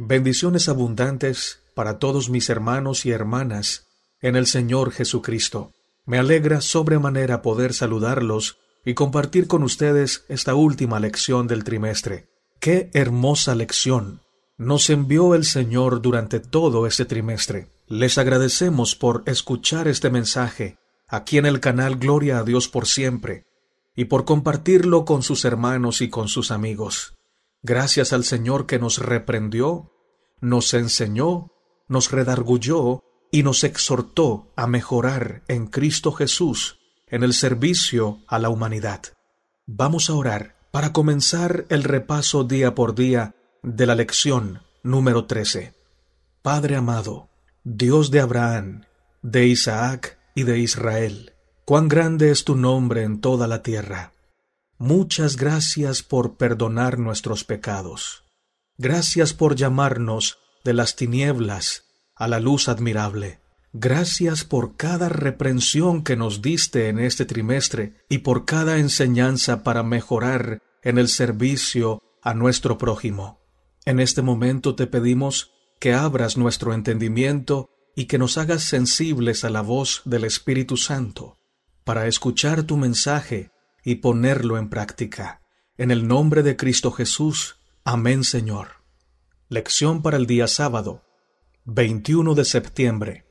Bendiciones abundantes para todos mis hermanos y hermanas en el Señor Jesucristo. Me alegra sobremanera poder saludarlos y compartir con ustedes esta última lección del trimestre. ¡Qué hermosa lección! Nos envió el Señor durante todo este trimestre. Les agradecemos por escuchar este mensaje aquí en el canal Gloria a Dios por siempre y por compartirlo con sus hermanos y con sus amigos. Gracias al Señor que nos reprendió, nos enseñó, nos redargulló y nos exhortó a mejorar en Cristo Jesús en el servicio a la humanidad. Vamos a orar para comenzar el repaso día por día de la lección número 13. Padre amado, Dios de Abraham, de Isaac y de Israel, cuán grande es tu nombre en toda la tierra. Muchas gracias por perdonar nuestros pecados. Gracias por llamarnos de las tinieblas a la luz admirable. Gracias por cada reprensión que nos diste en este trimestre y por cada enseñanza para mejorar en el servicio a nuestro prójimo. En este momento te pedimos que abras nuestro entendimiento y que nos hagas sensibles a la voz del Espíritu Santo, para escuchar tu mensaje y ponerlo en práctica. En el nombre de Cristo Jesús. Amén, Señor. Lección para el día sábado, 21 de septiembre.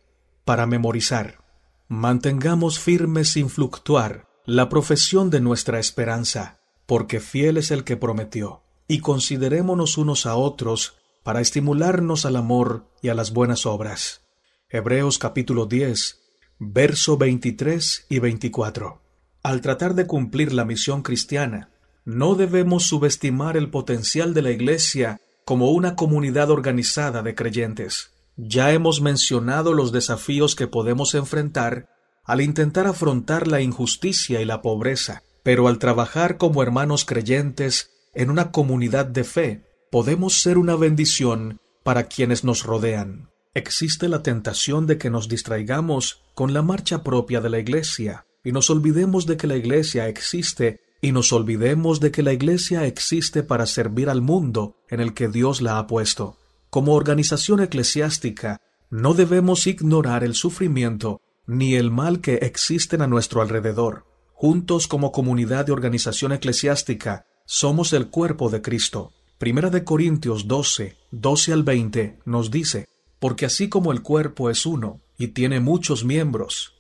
Para memorizar. Mantengamos firme sin fluctuar la profesión de nuestra esperanza, porque fiel es el que prometió, y considerémonos unos a otros para estimularnos al amor y a las buenas obras. Hebreos capítulo 10, verso 23 y 24. Al tratar de cumplir la misión cristiana, no debemos subestimar el potencial de la Iglesia como una comunidad organizada de creyentes. Ya hemos mencionado los desafíos que podemos enfrentar al intentar afrontar la injusticia y la pobreza, pero al trabajar como hermanos creyentes en una comunidad de fe, podemos ser una bendición para quienes nos rodean. Existe la tentación de que nos distraigamos con la marcha propia de la Iglesia y nos olvidemos de que la Iglesia existe y nos olvidemos de que la Iglesia existe para servir al mundo en el que Dios la ha puesto. Como organización eclesiástica, no debemos ignorar el sufrimiento ni el mal que existen a nuestro alrededor. Juntos como comunidad de organización eclesiástica, somos el cuerpo de Cristo. Primera de Corintios 12, 12 al 20 nos dice, porque así como el cuerpo es uno y tiene muchos miembros,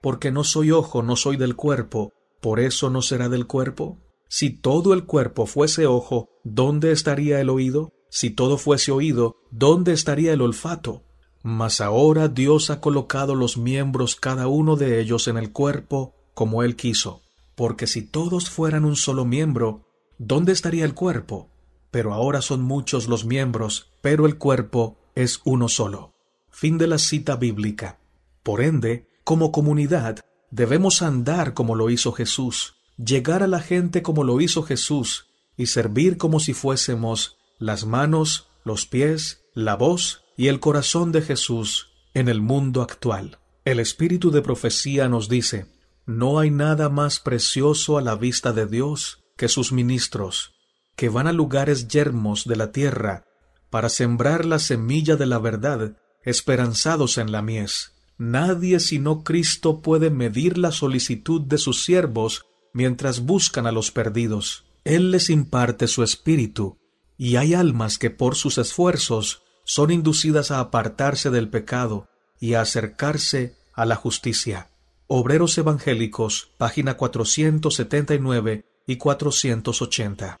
porque no soy ojo, no soy del cuerpo, ¿por eso no será del cuerpo? Si todo el cuerpo fuese ojo, ¿dónde estaría el oído? Si todo fuese oído, ¿dónde estaría el olfato? Mas ahora Dios ha colocado los miembros cada uno de ellos en el cuerpo como Él quiso. Porque si todos fueran un solo miembro, ¿dónde estaría el cuerpo? Pero ahora son muchos los miembros, pero el cuerpo es uno solo. Fin de la cita bíblica. Por ende, como comunidad, Debemos andar como lo hizo Jesús, llegar a la gente como lo hizo Jesús, y servir como si fuésemos las manos, los pies, la voz y el corazón de Jesús en el mundo actual. El espíritu de profecía nos dice, no hay nada más precioso a la vista de Dios que sus ministros, que van a lugares yermos de la tierra para sembrar la semilla de la verdad, esperanzados en la mies. Nadie sino Cristo puede medir la solicitud de sus siervos mientras buscan a los perdidos. Él les imparte su espíritu, y hay almas que por sus esfuerzos son inducidas a apartarse del pecado y a acercarse a la justicia. Obreros Evangélicos, página 479 y 480.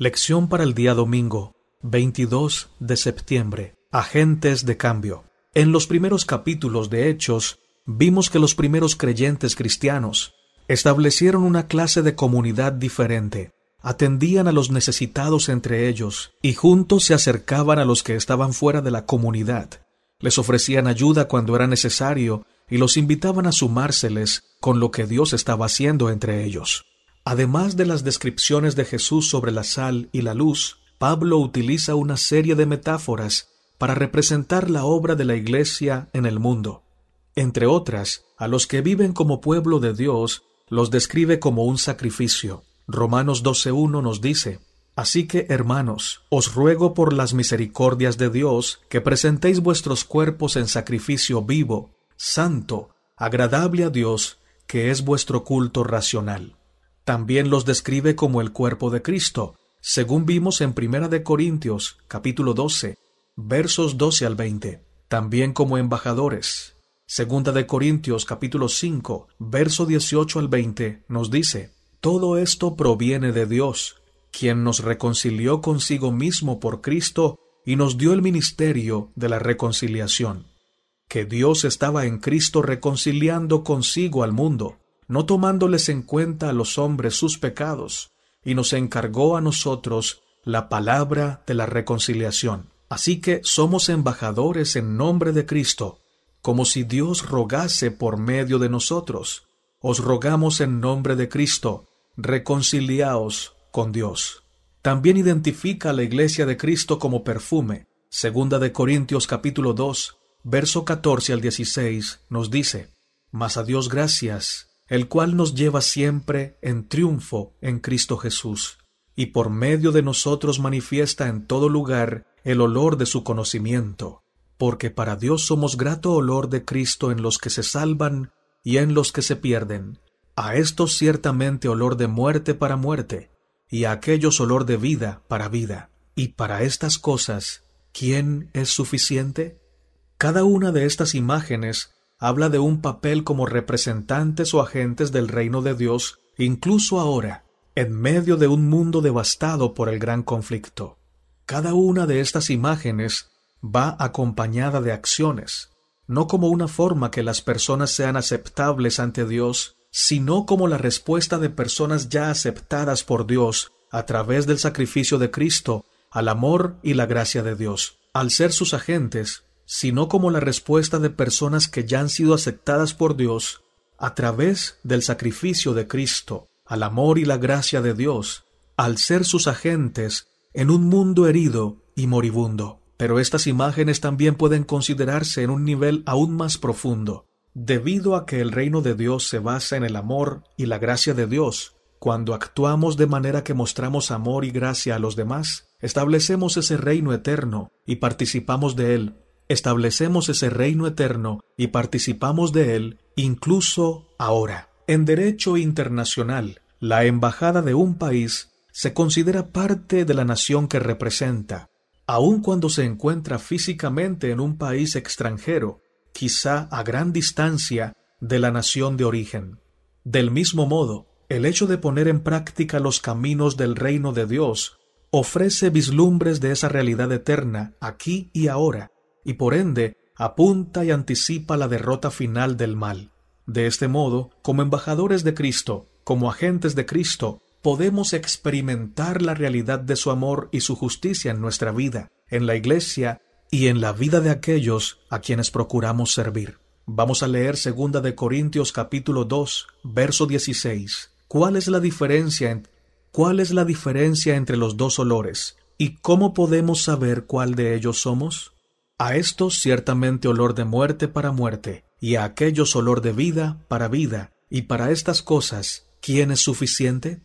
Lección para el día domingo, 22 de septiembre. Agentes de cambio. En los primeros capítulos de Hechos, vimos que los primeros creyentes cristianos establecieron una clase de comunidad diferente, atendían a los necesitados entre ellos y juntos se acercaban a los que estaban fuera de la comunidad, les ofrecían ayuda cuando era necesario y los invitaban a sumárseles con lo que Dios estaba haciendo entre ellos. Además de las descripciones de Jesús sobre la sal y la luz, Pablo utiliza una serie de metáforas para representar la obra de la Iglesia en el mundo. Entre otras, a los que viven como pueblo de Dios los describe como un sacrificio. Romanos 12.1 nos dice, Así que, hermanos, os ruego por las misericordias de Dios que presentéis vuestros cuerpos en sacrificio vivo, santo, agradable a Dios, que es vuestro culto racional. También los describe como el cuerpo de Cristo, según vimos en Primera de Corintios, capítulo 12, versos 12 al 20. También como embajadores. Segunda de Corintios, capítulo 5, verso 18 al 20, nos dice, Todo esto proviene de Dios, quien nos reconcilió consigo mismo por Cristo y nos dio el ministerio de la reconciliación. Que Dios estaba en Cristo reconciliando consigo al mundo no tomándoles en cuenta a los hombres sus pecados, y nos encargó a nosotros la palabra de la reconciliación. Así que somos embajadores en nombre de Cristo, como si Dios rogase por medio de nosotros. Os rogamos en nombre de Cristo, reconciliaos con Dios. También identifica a la iglesia de Cristo como perfume. Segunda de Corintios capítulo 2, verso 14 al 16 nos dice, Mas a Dios gracias, el cual nos lleva siempre en triunfo en Cristo Jesús, y por medio de nosotros manifiesta en todo lugar el olor de su conocimiento, porque para Dios somos grato olor de Cristo en los que se salvan y en los que se pierden, a estos ciertamente olor de muerte para muerte, y a aquellos olor de vida para vida. Y para estas cosas, ¿quién es suficiente? Cada una de estas imágenes habla de un papel como representantes o agentes del reino de Dios, incluso ahora, en medio de un mundo devastado por el gran conflicto. Cada una de estas imágenes va acompañada de acciones, no como una forma que las personas sean aceptables ante Dios, sino como la respuesta de personas ya aceptadas por Dios a través del sacrificio de Cristo al amor y la gracia de Dios. Al ser sus agentes, sino como la respuesta de personas que ya han sido aceptadas por Dios a través del sacrificio de Cristo, al amor y la gracia de Dios, al ser sus agentes en un mundo herido y moribundo. Pero estas imágenes también pueden considerarse en un nivel aún más profundo, debido a que el reino de Dios se basa en el amor y la gracia de Dios. Cuando actuamos de manera que mostramos amor y gracia a los demás, establecemos ese reino eterno y participamos de él establecemos ese reino eterno y participamos de él incluso ahora. En derecho internacional, la embajada de un país se considera parte de la nación que representa, aun cuando se encuentra físicamente en un país extranjero, quizá a gran distancia de la nación de origen. Del mismo modo, el hecho de poner en práctica los caminos del reino de Dios ofrece vislumbres de esa realidad eterna aquí y ahora, y por ende apunta y anticipa la derrota final del mal. De este modo, como embajadores de Cristo, como agentes de Cristo, podemos experimentar la realidad de su amor y su justicia en nuestra vida, en la Iglesia y en la vida de aquellos a quienes procuramos servir. Vamos a leer segunda de Corintios capítulo 2, verso 16. ¿Cuál es la diferencia cuál es la diferencia entre los dos olores y cómo podemos saber cuál de ellos somos? A estos ciertamente olor de muerte para muerte, y a aquellos olor de vida para vida, y para estas cosas, ¿quién es suficiente?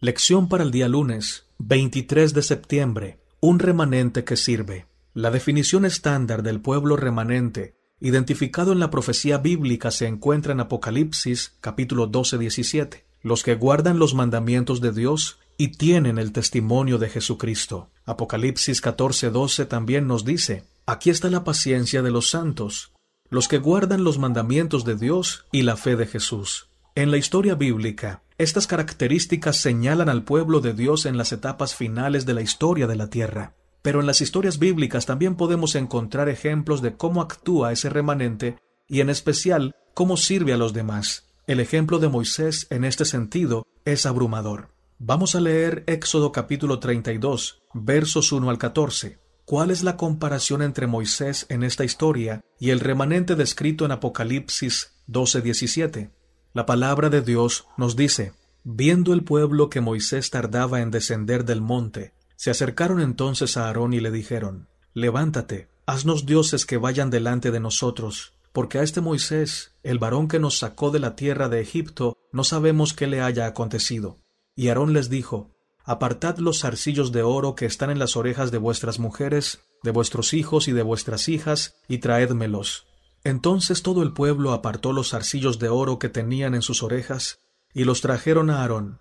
Lección para el día lunes, 23 de septiembre. Un remanente que sirve. La definición estándar del pueblo remanente, identificado en la profecía bíblica, se encuentra en Apocalipsis capítulo 12-17. Los que guardan los mandamientos de Dios y tienen el testimonio de Jesucristo. Apocalipsis 14:12 también nos dice, Aquí está la paciencia de los santos, los que guardan los mandamientos de Dios y la fe de Jesús. En la historia bíblica, estas características señalan al pueblo de Dios en las etapas finales de la historia de la tierra. Pero en las historias bíblicas también podemos encontrar ejemplos de cómo actúa ese remanente y en especial cómo sirve a los demás. El ejemplo de Moisés en este sentido es abrumador. Vamos a leer Éxodo capítulo 32, versos 1 al 14. ¿Cuál es la comparación entre Moisés en esta historia y el remanente descrito en Apocalipsis 12:17? La palabra de Dios nos dice, viendo el pueblo que Moisés tardaba en descender del monte, se acercaron entonces a Aarón y le dijeron, Levántate, haznos dioses que vayan delante de nosotros, porque a este Moisés, el varón que nos sacó de la tierra de Egipto, no sabemos qué le haya acontecido. Y Aarón les dijo, Apartad los zarcillos de oro que están en las orejas de vuestras mujeres, de vuestros hijos y de vuestras hijas, y traédmelos. Entonces todo el pueblo apartó los zarcillos de oro que tenían en sus orejas, y los trajeron a Aarón.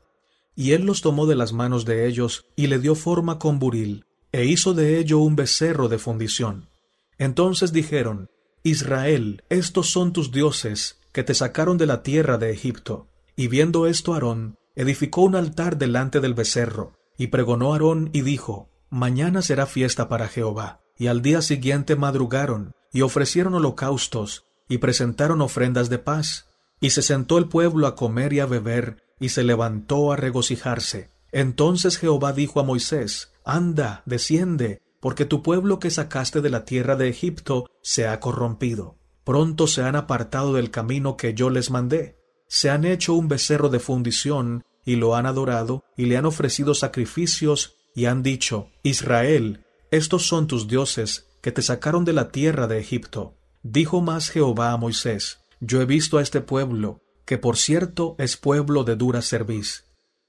Y él los tomó de las manos de ellos, y le dio forma con buril, e hizo de ello un becerro de fundición. Entonces dijeron, Israel, estos son tus dioses, que te sacaron de la tierra de Egipto. Y viendo esto Aarón, edificó un altar delante del becerro, y pregonó Aarón y dijo, Mañana será fiesta para Jehová. Y al día siguiente madrugaron, y ofrecieron holocaustos, y presentaron ofrendas de paz. Y se sentó el pueblo a comer y a beber, y se levantó a regocijarse. Entonces Jehová dijo a Moisés, Anda, desciende, porque tu pueblo que sacaste de la tierra de Egipto se ha corrompido. Pronto se han apartado del camino que yo les mandé se han hecho un becerro de fundición y lo han adorado y le han ofrecido sacrificios y han dicho, Israel, estos son tus dioses que te sacaron de la tierra de Egipto. Dijo más Jehová a Moisés, Yo he visto a este pueblo, que por cierto es pueblo de dura cerviz.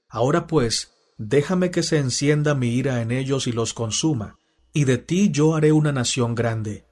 Ahora pues, déjame que se encienda mi ira en ellos y los consuma, y de ti yo haré una nación grande.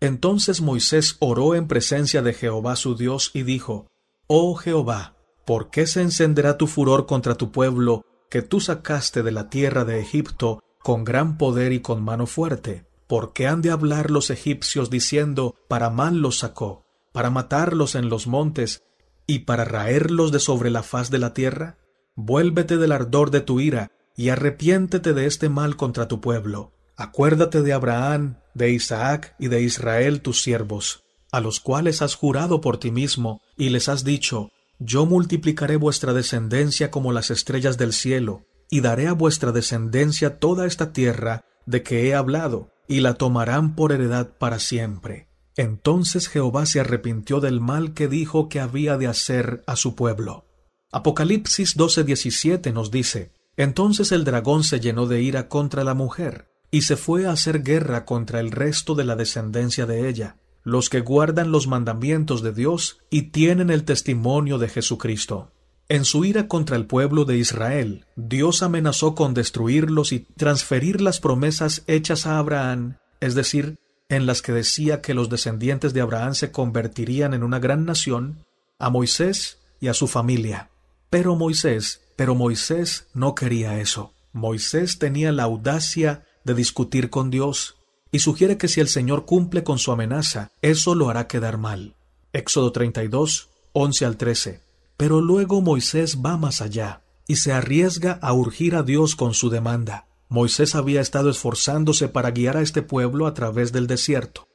Entonces Moisés oró en presencia de Jehová su Dios y dijo, Oh Jehová, ¿por qué se encenderá tu furor contra tu pueblo que tú sacaste de la tierra de Egipto con gran poder y con mano fuerte? ¿Por qué han de hablar los egipcios diciendo, para mal los sacó, para matarlos en los montes y para raerlos de sobre la faz de la tierra? Vuélvete del ardor de tu ira y arrepiéntete de este mal contra tu pueblo. Acuérdate de Abraham, de Isaac y de Israel tus siervos, a los cuales has jurado por ti mismo, y les has dicho, Yo multiplicaré vuestra descendencia como las estrellas del cielo, y daré a vuestra descendencia toda esta tierra de que he hablado, y la tomarán por heredad para siempre. Entonces Jehová se arrepintió del mal que dijo que había de hacer a su pueblo. Apocalipsis 12:17 nos dice, Entonces el dragón se llenó de ira contra la mujer, y se fue a hacer guerra contra el resto de la descendencia de ella, los que guardan los mandamientos de Dios y tienen el testimonio de Jesucristo. En su ira contra el pueblo de Israel, Dios amenazó con destruirlos y transferir las promesas hechas a Abraham, es decir, en las que decía que los descendientes de Abraham se convertirían en una gran nación, a Moisés y a su familia. Pero Moisés, pero Moisés no quería eso. Moisés tenía la audacia de discutir con Dios, y sugiere que si el Señor cumple con su amenaza, eso lo hará quedar mal. Éxodo 32, 11 al 13. Pero luego Moisés va más allá y se arriesga a urgir a Dios con su demanda. Moisés había estado esforzándose para guiar a este pueblo a través del desierto.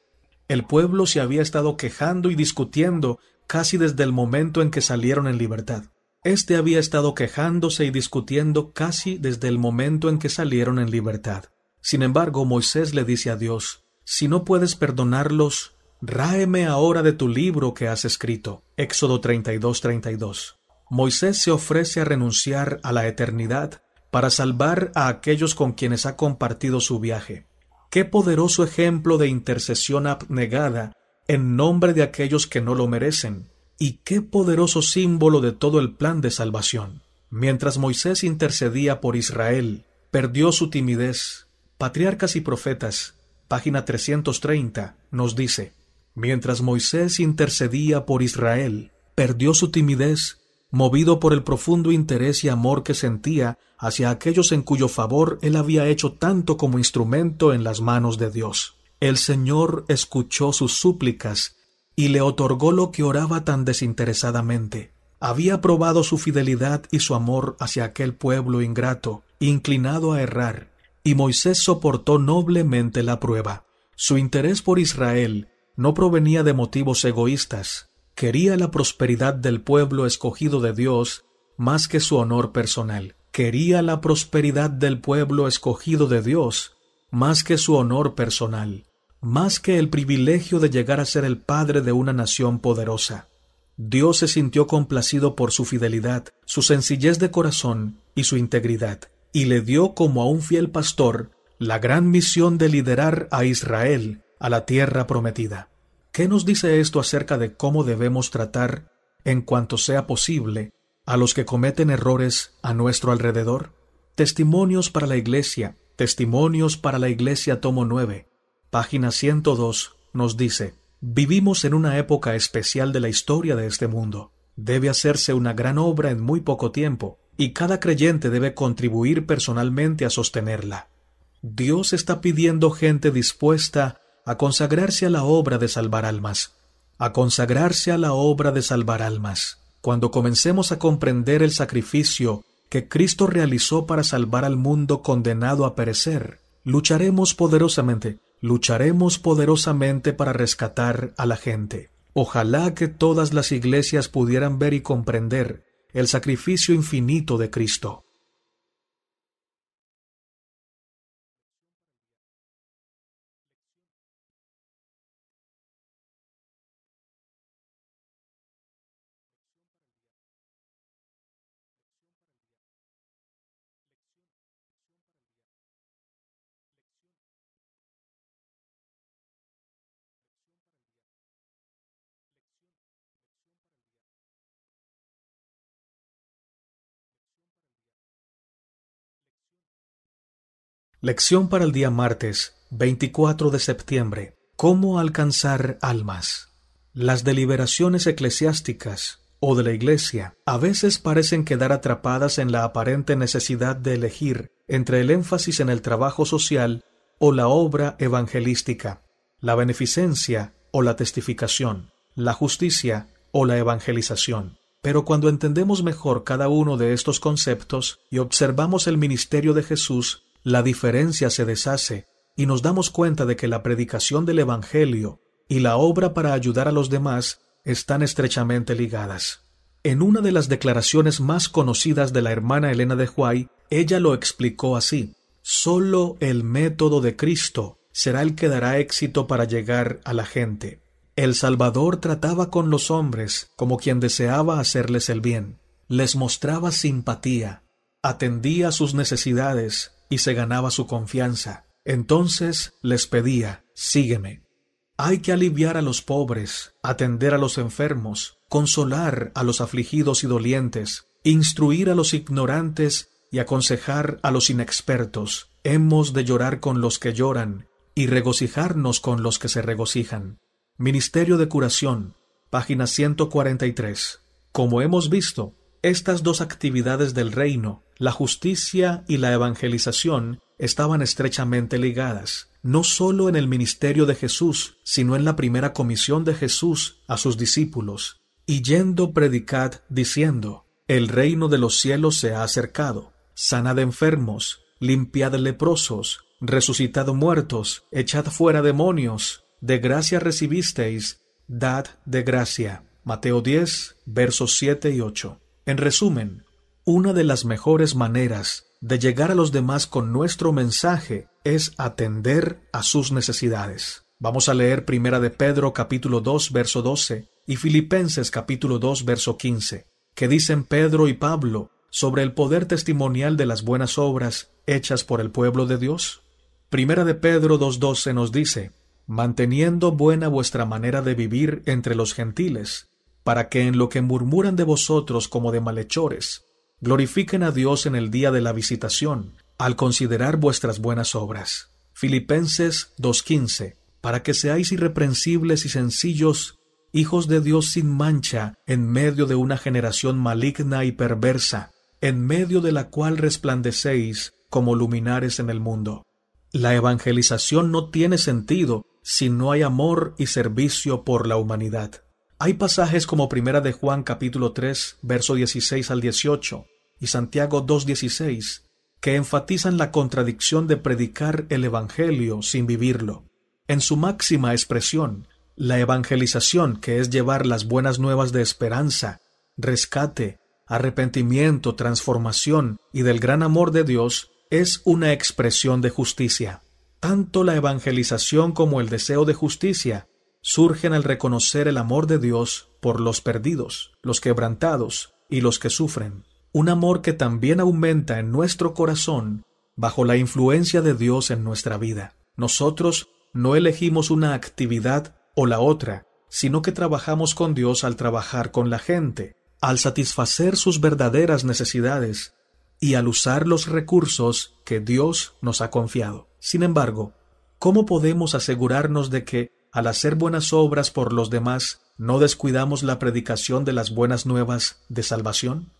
El pueblo se había estado quejando y discutiendo casi desde el momento en que salieron en libertad. Este había estado quejándose y discutiendo casi desde el momento en que salieron en libertad. Sin embargo, Moisés le dice a Dios, Si no puedes perdonarlos, ráeme ahora de tu libro que has escrito. Éxodo 32, 32. Moisés se ofrece a renunciar a la eternidad para salvar a aquellos con quienes ha compartido su viaje. Qué poderoso ejemplo de intercesión abnegada en nombre de aquellos que no lo merecen, y qué poderoso símbolo de todo el plan de salvación. Mientras Moisés intercedía por Israel, perdió su timidez. Patriarcas y Profetas, página 330, nos dice, Mientras Moisés intercedía por Israel, perdió su timidez, movido por el profundo interés y amor que sentía hacia aquellos en cuyo favor él había hecho tanto como instrumento en las manos de Dios. El Señor escuchó sus súplicas y le otorgó lo que oraba tan desinteresadamente. Había probado su fidelidad y su amor hacia aquel pueblo ingrato, inclinado a errar, y Moisés soportó noblemente la prueba. Su interés por Israel no provenía de motivos egoístas, quería la prosperidad del pueblo escogido de Dios más que su honor personal. Quería la prosperidad del pueblo escogido de Dios más que su honor personal, más que el privilegio de llegar a ser el padre de una nación poderosa. Dios se sintió complacido por su fidelidad, su sencillez de corazón y su integridad, y le dio como a un fiel pastor la gran misión de liderar a Israel a la tierra prometida. ¿Qué nos dice esto acerca de cómo debemos tratar, en cuanto sea posible, a los que cometen errores a nuestro alrededor? Testimonios para la Iglesia, Testimonios para la Iglesia, tomo 9, página 102, nos dice, Vivimos en una época especial de la historia de este mundo. Debe hacerse una gran obra en muy poco tiempo, y cada creyente debe contribuir personalmente a sostenerla. Dios está pidiendo gente dispuesta a consagrarse a la obra de salvar almas, a consagrarse a la obra de salvar almas. Cuando comencemos a comprender el sacrificio que Cristo realizó para salvar al mundo condenado a perecer, lucharemos poderosamente, lucharemos poderosamente para rescatar a la gente. Ojalá que todas las iglesias pudieran ver y comprender el sacrificio infinito de Cristo. Lección para el día martes 24 de septiembre. ¿Cómo alcanzar almas? Las deliberaciones eclesiásticas o de la Iglesia a veces parecen quedar atrapadas en la aparente necesidad de elegir entre el énfasis en el trabajo social o la obra evangelística, la beneficencia o la testificación, la justicia o la evangelización. Pero cuando entendemos mejor cada uno de estos conceptos y observamos el ministerio de Jesús, la diferencia se deshace y nos damos cuenta de que la predicación del Evangelio y la obra para ayudar a los demás están estrechamente ligadas. En una de las declaraciones más conocidas de la hermana Elena de Huay, ella lo explicó así: Solo el método de Cristo será el que dará éxito para llegar a la gente. El Salvador trataba con los hombres como quien deseaba hacerles el bien, les mostraba simpatía, atendía sus necesidades, y se ganaba su confianza. Entonces les pedía, sígueme. Hay que aliviar a los pobres, atender a los enfermos, consolar a los afligidos y dolientes, instruir a los ignorantes y aconsejar a los inexpertos. Hemos de llorar con los que lloran y regocijarnos con los que se regocijan. Ministerio de Curación, página 143. Como hemos visto, estas dos actividades del reino, la justicia y la evangelización, estaban estrechamente ligadas, no sólo en el ministerio de Jesús, sino en la primera comisión de Jesús a sus discípulos. Y yendo predicad diciendo, El reino de los cielos se ha acercado, sanad enfermos, limpiad leprosos, resucitad muertos, echad fuera demonios, de gracia recibisteis, dad de gracia. Mateo 10, versos 7 y 8. En resumen, una de las mejores maneras de llegar a los demás con nuestro mensaje es atender a sus necesidades. Vamos a leer Primera de Pedro capítulo 2 verso 12 y Filipenses capítulo 2 verso 15, que dicen Pedro y Pablo sobre el poder testimonial de las buenas obras hechas por el pueblo de Dios. Primera de Pedro 2.12 nos dice, manteniendo buena vuestra manera de vivir entre los gentiles, para que en lo que murmuran de vosotros como de malhechores, glorifiquen a Dios en el día de la visitación, al considerar vuestras buenas obras. Filipenses 2.15, para que seáis irreprensibles y sencillos, hijos de Dios sin mancha, en medio de una generación maligna y perversa, en medio de la cual resplandecéis como luminares en el mundo. La evangelización no tiene sentido si no hay amor y servicio por la humanidad. Hay pasajes como Primera de Juan capítulo 3, verso 16 al 18 y Santiago 2.16 que enfatizan la contradicción de predicar el Evangelio sin vivirlo. En su máxima expresión, la evangelización, que es llevar las buenas nuevas de esperanza, rescate, arrepentimiento, transformación y del gran amor de Dios, es una expresión de justicia. Tanto la evangelización como el deseo de justicia surgen al reconocer el amor de Dios por los perdidos, los quebrantados y los que sufren. Un amor que también aumenta en nuestro corazón bajo la influencia de Dios en nuestra vida. Nosotros no elegimos una actividad o la otra, sino que trabajamos con Dios al trabajar con la gente, al satisfacer sus verdaderas necesidades y al usar los recursos que Dios nos ha confiado. Sin embargo, ¿cómo podemos asegurarnos de que, al hacer buenas obras por los demás, no descuidamos la predicación de las buenas nuevas de salvación?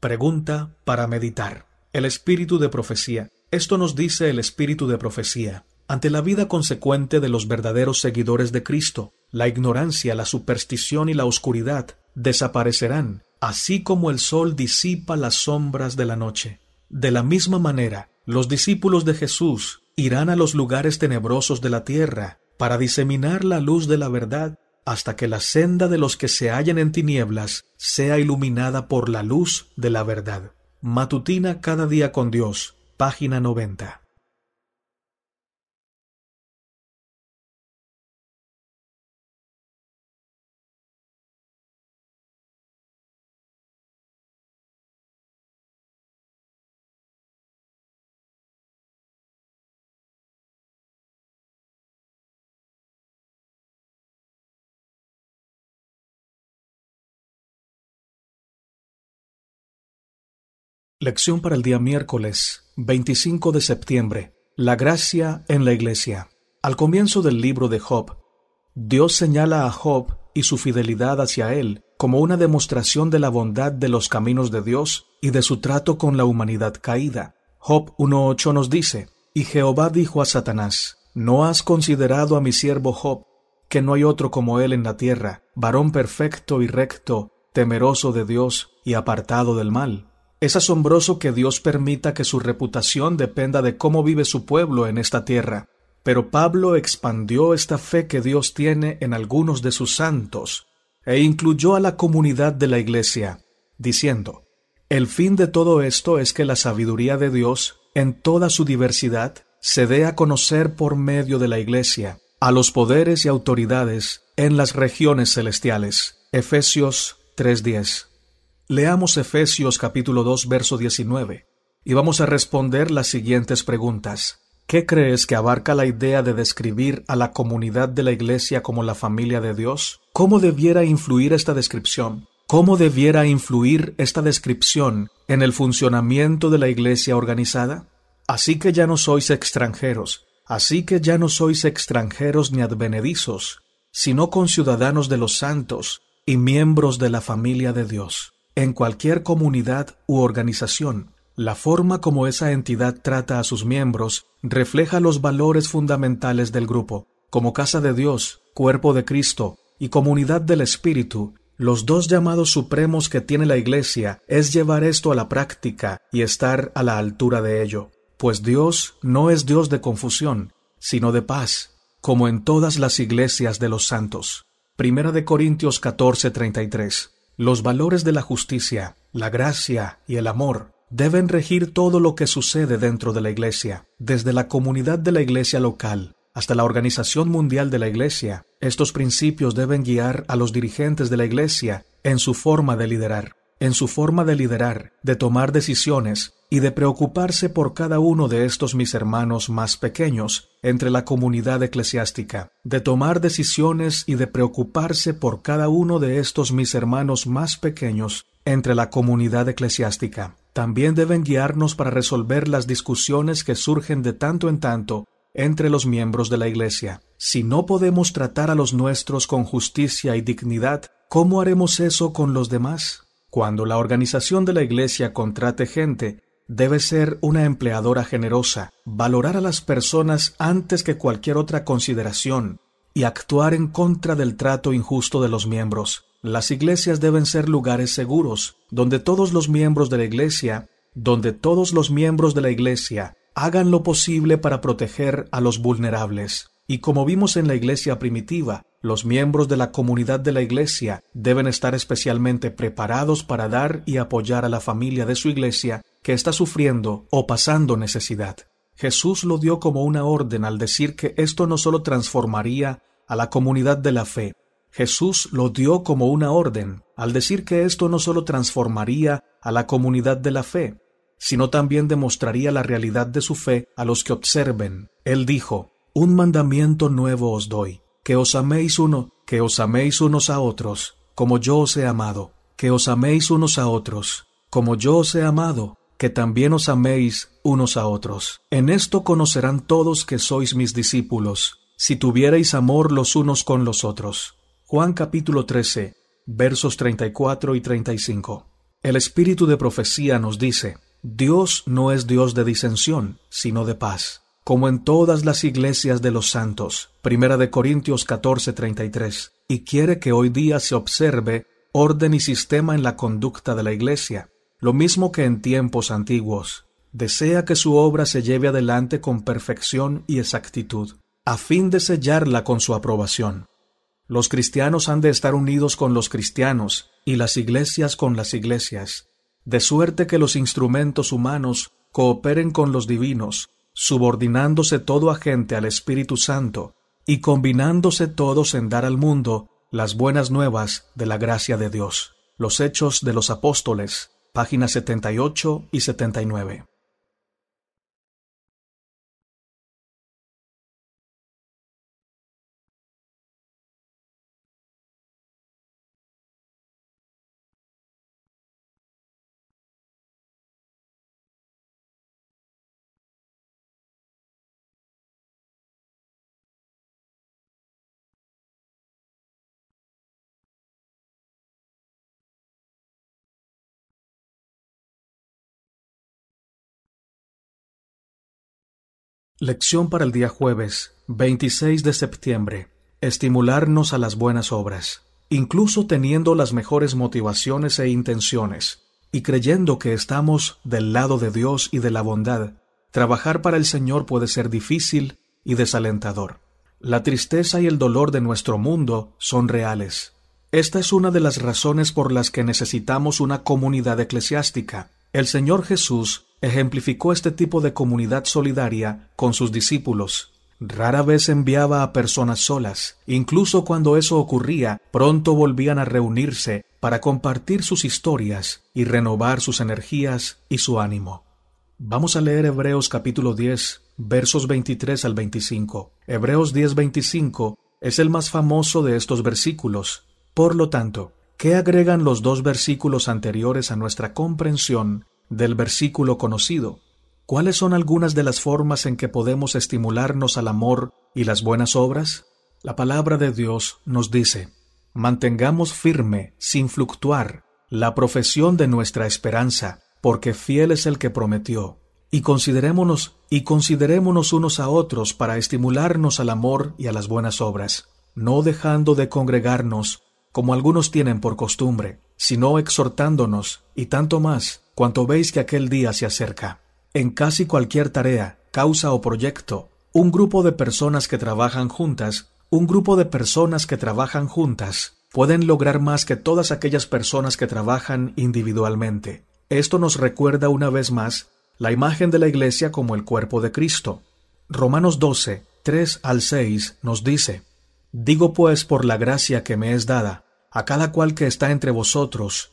Pregunta para meditar. El espíritu de profecía. Esto nos dice el espíritu de profecía. Ante la vida consecuente de los verdaderos seguidores de Cristo, la ignorancia, la superstición y la oscuridad desaparecerán así como el sol disipa las sombras de la noche. De la misma manera, los discípulos de Jesús irán a los lugares tenebrosos de la tierra para diseminar la luz de la verdad hasta que la senda de los que se hallan en tinieblas sea iluminada por la luz de la verdad. Matutina cada día con Dios, página 90. Lección para el día miércoles 25 de septiembre. La gracia en la iglesia. Al comienzo del libro de Job, Dios señala a Job y su fidelidad hacia él como una demostración de la bondad de los caminos de Dios y de su trato con la humanidad caída. Job 1.8 nos dice, Y Jehová dijo a Satanás, ¿No has considerado a mi siervo Job, que no hay otro como él en la tierra, varón perfecto y recto, temeroso de Dios y apartado del mal? Es asombroso que Dios permita que su reputación dependa de cómo vive su pueblo en esta tierra. Pero Pablo expandió esta fe que Dios tiene en algunos de sus santos e incluyó a la comunidad de la Iglesia, diciendo, El fin de todo esto es que la sabiduría de Dios, en toda su diversidad, se dé a conocer por medio de la Iglesia, a los poderes y autoridades en las regiones celestiales. Efesios 3:10 Leamos Efesios capítulo 2 verso 19 y vamos a responder las siguientes preguntas. ¿Qué crees que abarca la idea de describir a la comunidad de la Iglesia como la familia de Dios? ¿Cómo debiera influir esta descripción? ¿Cómo debiera influir esta descripción en el funcionamiento de la Iglesia organizada? Así que ya no sois extranjeros, así que ya no sois extranjeros ni advenedizos, sino conciudadanos de los santos y miembros de la familia de Dios en cualquier comunidad u organización, la forma como esa entidad trata a sus miembros refleja los valores fundamentales del grupo. Como casa de Dios, cuerpo de Cristo y comunidad del Espíritu, los dos llamados supremos que tiene la Iglesia es llevar esto a la práctica y estar a la altura de ello. Pues Dios no es Dios de confusión, sino de paz, como en todas las iglesias de los santos. Primera de Corintios 14:33 los valores de la justicia, la gracia y el amor deben regir todo lo que sucede dentro de la Iglesia, desde la comunidad de la Iglesia local hasta la Organización Mundial de la Iglesia. Estos principios deben guiar a los dirigentes de la Iglesia en su forma de liderar, en su forma de liderar, de tomar decisiones y de preocuparse por cada uno de estos mis hermanos más pequeños entre la comunidad eclesiástica, de tomar decisiones y de preocuparse por cada uno de estos mis hermanos más pequeños entre la comunidad eclesiástica. también deben guiarnos para resolver las discusiones que surgen de tanto en tanto entre los miembros de la Iglesia. Si no podemos tratar a los nuestros con justicia y dignidad, ¿cómo haremos eso con los demás? Cuando la organización de la Iglesia contrate gente, debe ser una empleadora generosa, valorar a las personas antes que cualquier otra consideración y actuar en contra del trato injusto de los miembros. Las iglesias deben ser lugares seguros, donde todos los miembros de la iglesia, donde todos los miembros de la iglesia hagan lo posible para proteger a los vulnerables. Y como vimos en la iglesia primitiva, los miembros de la comunidad de la iglesia deben estar especialmente preparados para dar y apoyar a la familia de su iglesia que está sufriendo o pasando necesidad. Jesús lo dio como una orden al decir que esto no solo transformaría a la comunidad de la fe, Jesús lo dio como una orden al decir que esto no solo transformaría a la comunidad de la fe, sino también demostraría la realidad de su fe a los que observen. Él dijo, Un mandamiento nuevo os doy, que os améis uno, que os améis unos a otros, como yo os he amado, que os améis unos a otros, como yo os he amado, que también os améis unos a otros. En esto conocerán todos que sois mis discípulos, si tuviereis amor los unos con los otros. Juan capítulo 13, versos 34 y 35. El espíritu de profecía nos dice, Dios no es Dios de disensión, sino de paz, como en todas las iglesias de los santos. Primera de Corintios 14:33. Y quiere que hoy día se observe orden y sistema en la conducta de la iglesia, lo mismo que en tiempos antiguos. Desea que su obra se lleve adelante con perfección y exactitud, a fin de sellarla con su aprobación. Los cristianos han de estar unidos con los cristianos y las iglesias con las iglesias, de suerte que los instrumentos humanos cooperen con los divinos, subordinándose todo agente al Espíritu Santo y combinándose todos en dar al mundo las buenas nuevas de la gracia de Dios. Los Hechos de los Apóstoles, páginas 78 y 79. Lección para el día jueves, 26 de septiembre. Estimularnos a las buenas obras, incluso teniendo las mejores motivaciones e intenciones, y creyendo que estamos del lado de Dios y de la bondad. Trabajar para el Señor puede ser difícil y desalentador. La tristeza y el dolor de nuestro mundo son reales. Esta es una de las razones por las que necesitamos una comunidad eclesiástica. El Señor Jesús ejemplificó este tipo de comunidad solidaria con sus discípulos. Rara vez enviaba a personas solas. Incluso cuando eso ocurría, pronto volvían a reunirse para compartir sus historias y renovar sus energías y su ánimo. Vamos a leer Hebreos capítulo 10, versos 23 al 25. Hebreos 10:25 es el más famoso de estos versículos. Por lo tanto, ¿qué agregan los dos versículos anteriores a nuestra comprensión del versículo conocido. ¿Cuáles son algunas de las formas en que podemos estimularnos al amor y las buenas obras? La palabra de Dios nos dice, mantengamos firme, sin fluctuar, la profesión de nuestra esperanza, porque fiel es el que prometió. Y considerémonos y considerémonos unos a otros para estimularnos al amor y a las buenas obras, no dejando de congregarnos, como algunos tienen por costumbre, sino exhortándonos, y tanto más, cuanto veis que aquel día se acerca. En casi cualquier tarea, causa o proyecto, un grupo de personas que trabajan juntas, un grupo de personas que trabajan juntas, pueden lograr más que todas aquellas personas que trabajan individualmente. Esto nos recuerda una vez más la imagen de la Iglesia como el cuerpo de Cristo. Romanos 12, 3 al 6 nos dice, Digo pues por la gracia que me es dada, a cada cual que está entre vosotros,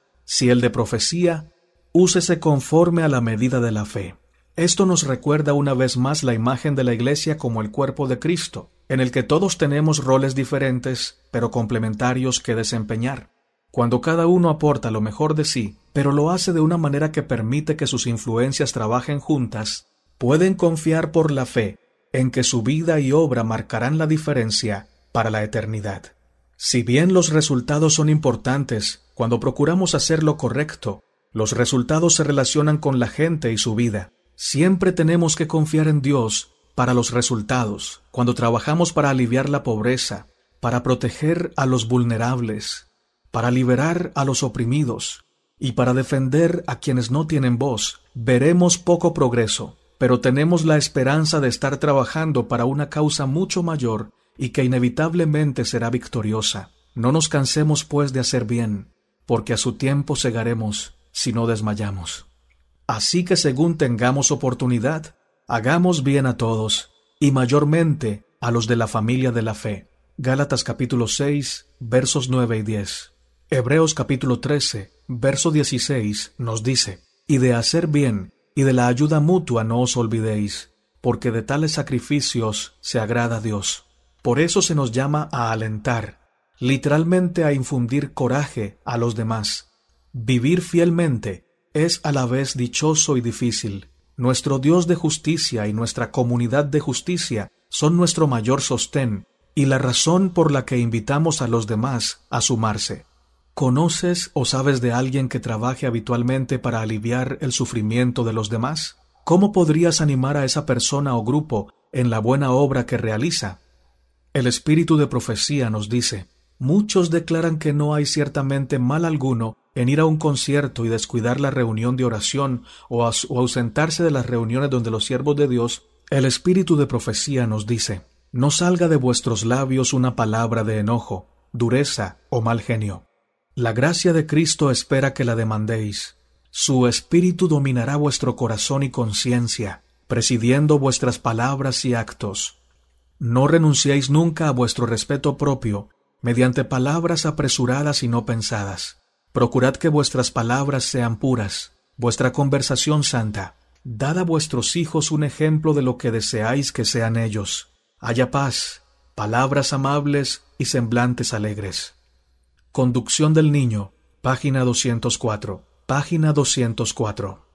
si el de profecía, úsese conforme a la medida de la fe. Esto nos recuerda una vez más la imagen de la Iglesia como el cuerpo de Cristo, en el que todos tenemos roles diferentes, pero complementarios que desempeñar. Cuando cada uno aporta lo mejor de sí, pero lo hace de una manera que permite que sus influencias trabajen juntas, pueden confiar por la fe en que su vida y obra marcarán la diferencia para la eternidad. Si bien los resultados son importantes cuando procuramos hacer lo correcto, los resultados se relacionan con la gente y su vida. Siempre tenemos que confiar en Dios para los resultados, cuando trabajamos para aliviar la pobreza, para proteger a los vulnerables, para liberar a los oprimidos y para defender a quienes no tienen voz, veremos poco progreso, pero tenemos la esperanza de estar trabajando para una causa mucho mayor y que inevitablemente será victoriosa. No nos cansemos, pues, de hacer bien, porque a su tiempo segaremos si no desmayamos. Así que según tengamos oportunidad, hagamos bien a todos, y mayormente a los de la familia de la fe. Gálatas capítulo 6, versos 9 y 10. Hebreos capítulo 13, verso 16 nos dice, Y de hacer bien, y de la ayuda mutua no os olvidéis, porque de tales sacrificios se agrada Dios. Por eso se nos llama a alentar, literalmente a infundir coraje a los demás. Vivir fielmente es a la vez dichoso y difícil. Nuestro Dios de justicia y nuestra comunidad de justicia son nuestro mayor sostén y la razón por la que invitamos a los demás a sumarse. ¿Conoces o sabes de alguien que trabaje habitualmente para aliviar el sufrimiento de los demás? ¿Cómo podrías animar a esa persona o grupo en la buena obra que realiza? El espíritu de profecía nos dice, muchos declaran que no hay ciertamente mal alguno en ir a un concierto y descuidar la reunión de oración o, ausentarse de las reuniones donde los siervos de Dios, el espíritu de profecía nos dice, no salga de vuestros labios una palabra de enojo, dureza o mal genio. La gracia de Cristo espera que la demandéis. Su espíritu dominará vuestro corazón y conciencia, presidiendo vuestras palabras y actos. No renunciéis nunca a vuestro respeto propio mediante palabras apresuradas y no pensadas. Procurad que vuestras palabras sean puras, vuestra conversación santa. Dad a vuestros hijos un ejemplo de lo que deseáis que sean ellos. Haya paz, palabras amables y semblantes alegres. Conducción del niño, página 204. Página 204.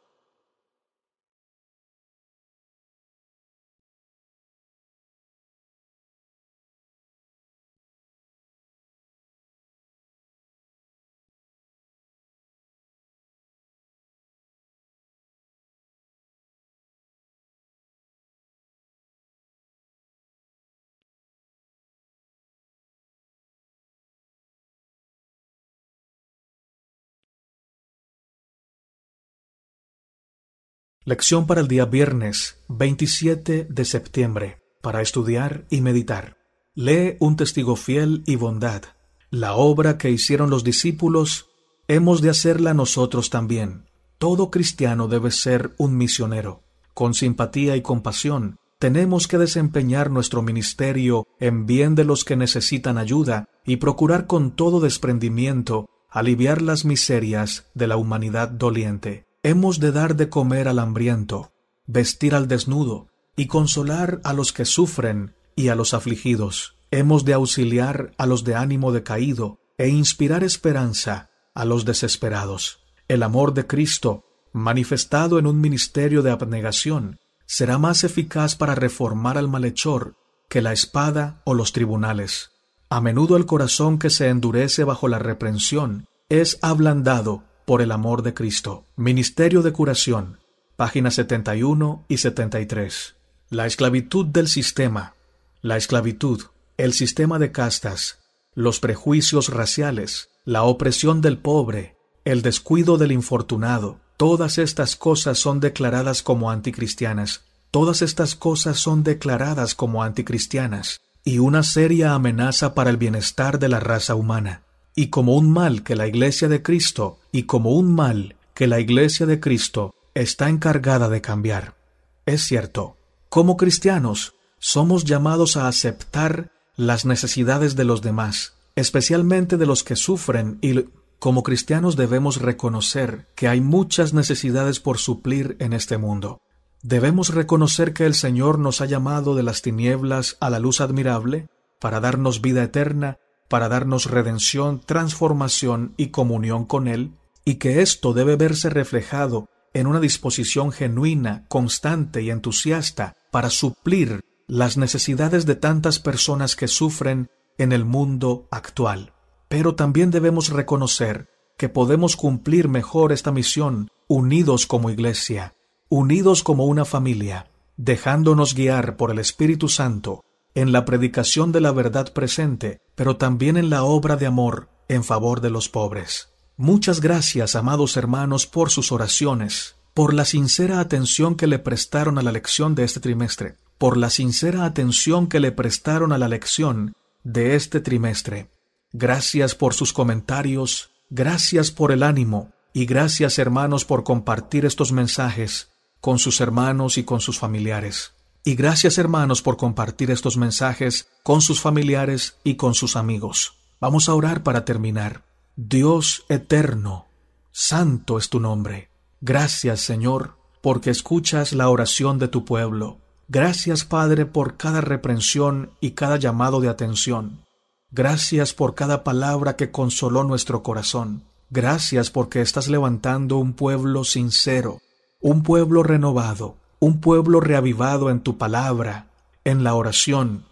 Lección para el día viernes 27 de septiembre, para estudiar y meditar. Lee un testigo fiel y bondad. La obra que hicieron los discípulos, hemos de hacerla nosotros también. Todo cristiano debe ser un misionero. Con simpatía y compasión, tenemos que desempeñar nuestro ministerio en bien de los que necesitan ayuda y procurar con todo desprendimiento aliviar las miserias de la humanidad doliente. Hemos de dar de comer al hambriento, vestir al desnudo, y consolar a los que sufren y a los afligidos. Hemos de auxiliar a los de ánimo decaído, e inspirar esperanza a los desesperados. El amor de Cristo, manifestado en un ministerio de abnegación, será más eficaz para reformar al malhechor que la espada o los tribunales. A menudo el corazón que se endurece bajo la reprensión es ablandado por el amor de Cristo. Ministerio de Curación, páginas 71 y 73. La esclavitud del sistema, la esclavitud, el sistema de castas, los prejuicios raciales, la opresión del pobre, el descuido del infortunado, todas estas cosas son declaradas como anticristianas. Todas estas cosas son declaradas como anticristianas y una seria amenaza para el bienestar de la raza humana y como un mal que la Iglesia de Cristo, y como un mal que la Iglesia de Cristo está encargada de cambiar. Es cierto, como cristianos, somos llamados a aceptar las necesidades de los demás, especialmente de los que sufren y como cristianos debemos reconocer que hay muchas necesidades por suplir en este mundo. Debemos reconocer que el Señor nos ha llamado de las tinieblas a la luz admirable para darnos vida eterna, para darnos redención, transformación y comunión con Él, y que esto debe verse reflejado en una disposición genuina, constante y entusiasta para suplir las necesidades de tantas personas que sufren en el mundo actual. Pero también debemos reconocer que podemos cumplir mejor esta misión unidos como iglesia, unidos como una familia, dejándonos guiar por el Espíritu Santo en la predicación de la verdad presente, pero también en la obra de amor en favor de los pobres. Muchas gracias, amados hermanos, por sus oraciones, por la sincera atención que le prestaron a la lección de este trimestre, por la sincera atención que le prestaron a la lección de este trimestre. Gracias por sus comentarios, gracias por el ánimo, y gracias hermanos por compartir estos mensajes con sus hermanos y con sus familiares. Y gracias hermanos por compartir estos mensajes con sus familiares y con sus amigos. Vamos a orar para terminar. Dios eterno, santo es tu nombre. Gracias Señor, porque escuchas la oración de tu pueblo. Gracias Padre por cada reprensión y cada llamado de atención. Gracias por cada palabra que consoló nuestro corazón. Gracias porque estás levantando un pueblo sincero, un pueblo renovado, un pueblo reavivado en tu palabra, en la oración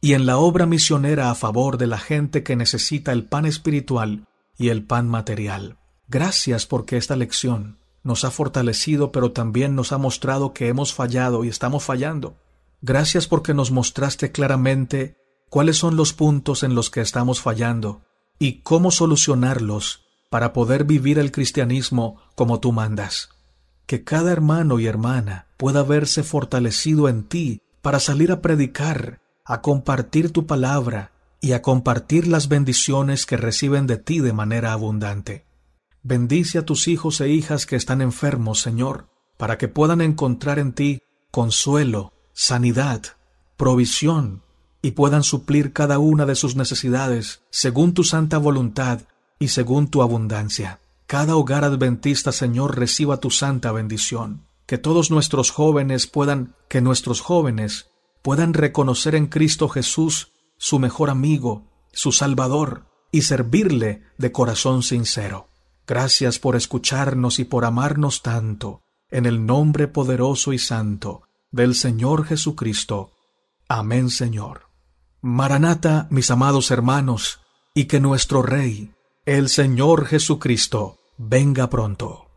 y en la obra misionera a favor de la gente que necesita el pan espiritual y el pan material. Gracias porque esta lección nos ha fortalecido, pero también nos ha mostrado que hemos fallado y estamos fallando. Gracias porque nos mostraste claramente cuáles son los puntos en los que estamos fallando y cómo solucionarlos para poder vivir el cristianismo como tú mandas que cada hermano y hermana pueda verse fortalecido en ti para salir a predicar, a compartir tu palabra y a compartir las bendiciones que reciben de ti de manera abundante. Bendice a tus hijos e hijas que están enfermos, Señor, para que puedan encontrar en ti consuelo, sanidad, provisión, y puedan suplir cada una de sus necesidades según tu santa voluntad y según tu abundancia cada hogar adventista, Señor, reciba tu santa bendición. Que todos nuestros jóvenes puedan, que nuestros jóvenes puedan reconocer en Cristo Jesús su mejor amigo, su Salvador, y servirle de corazón sincero. Gracias por escucharnos y por amarnos tanto, en el nombre poderoso y santo del Señor Jesucristo. Amén, Señor. Maranata, mis amados hermanos, y que nuestro Rey, el Señor Jesucristo, venga pronto.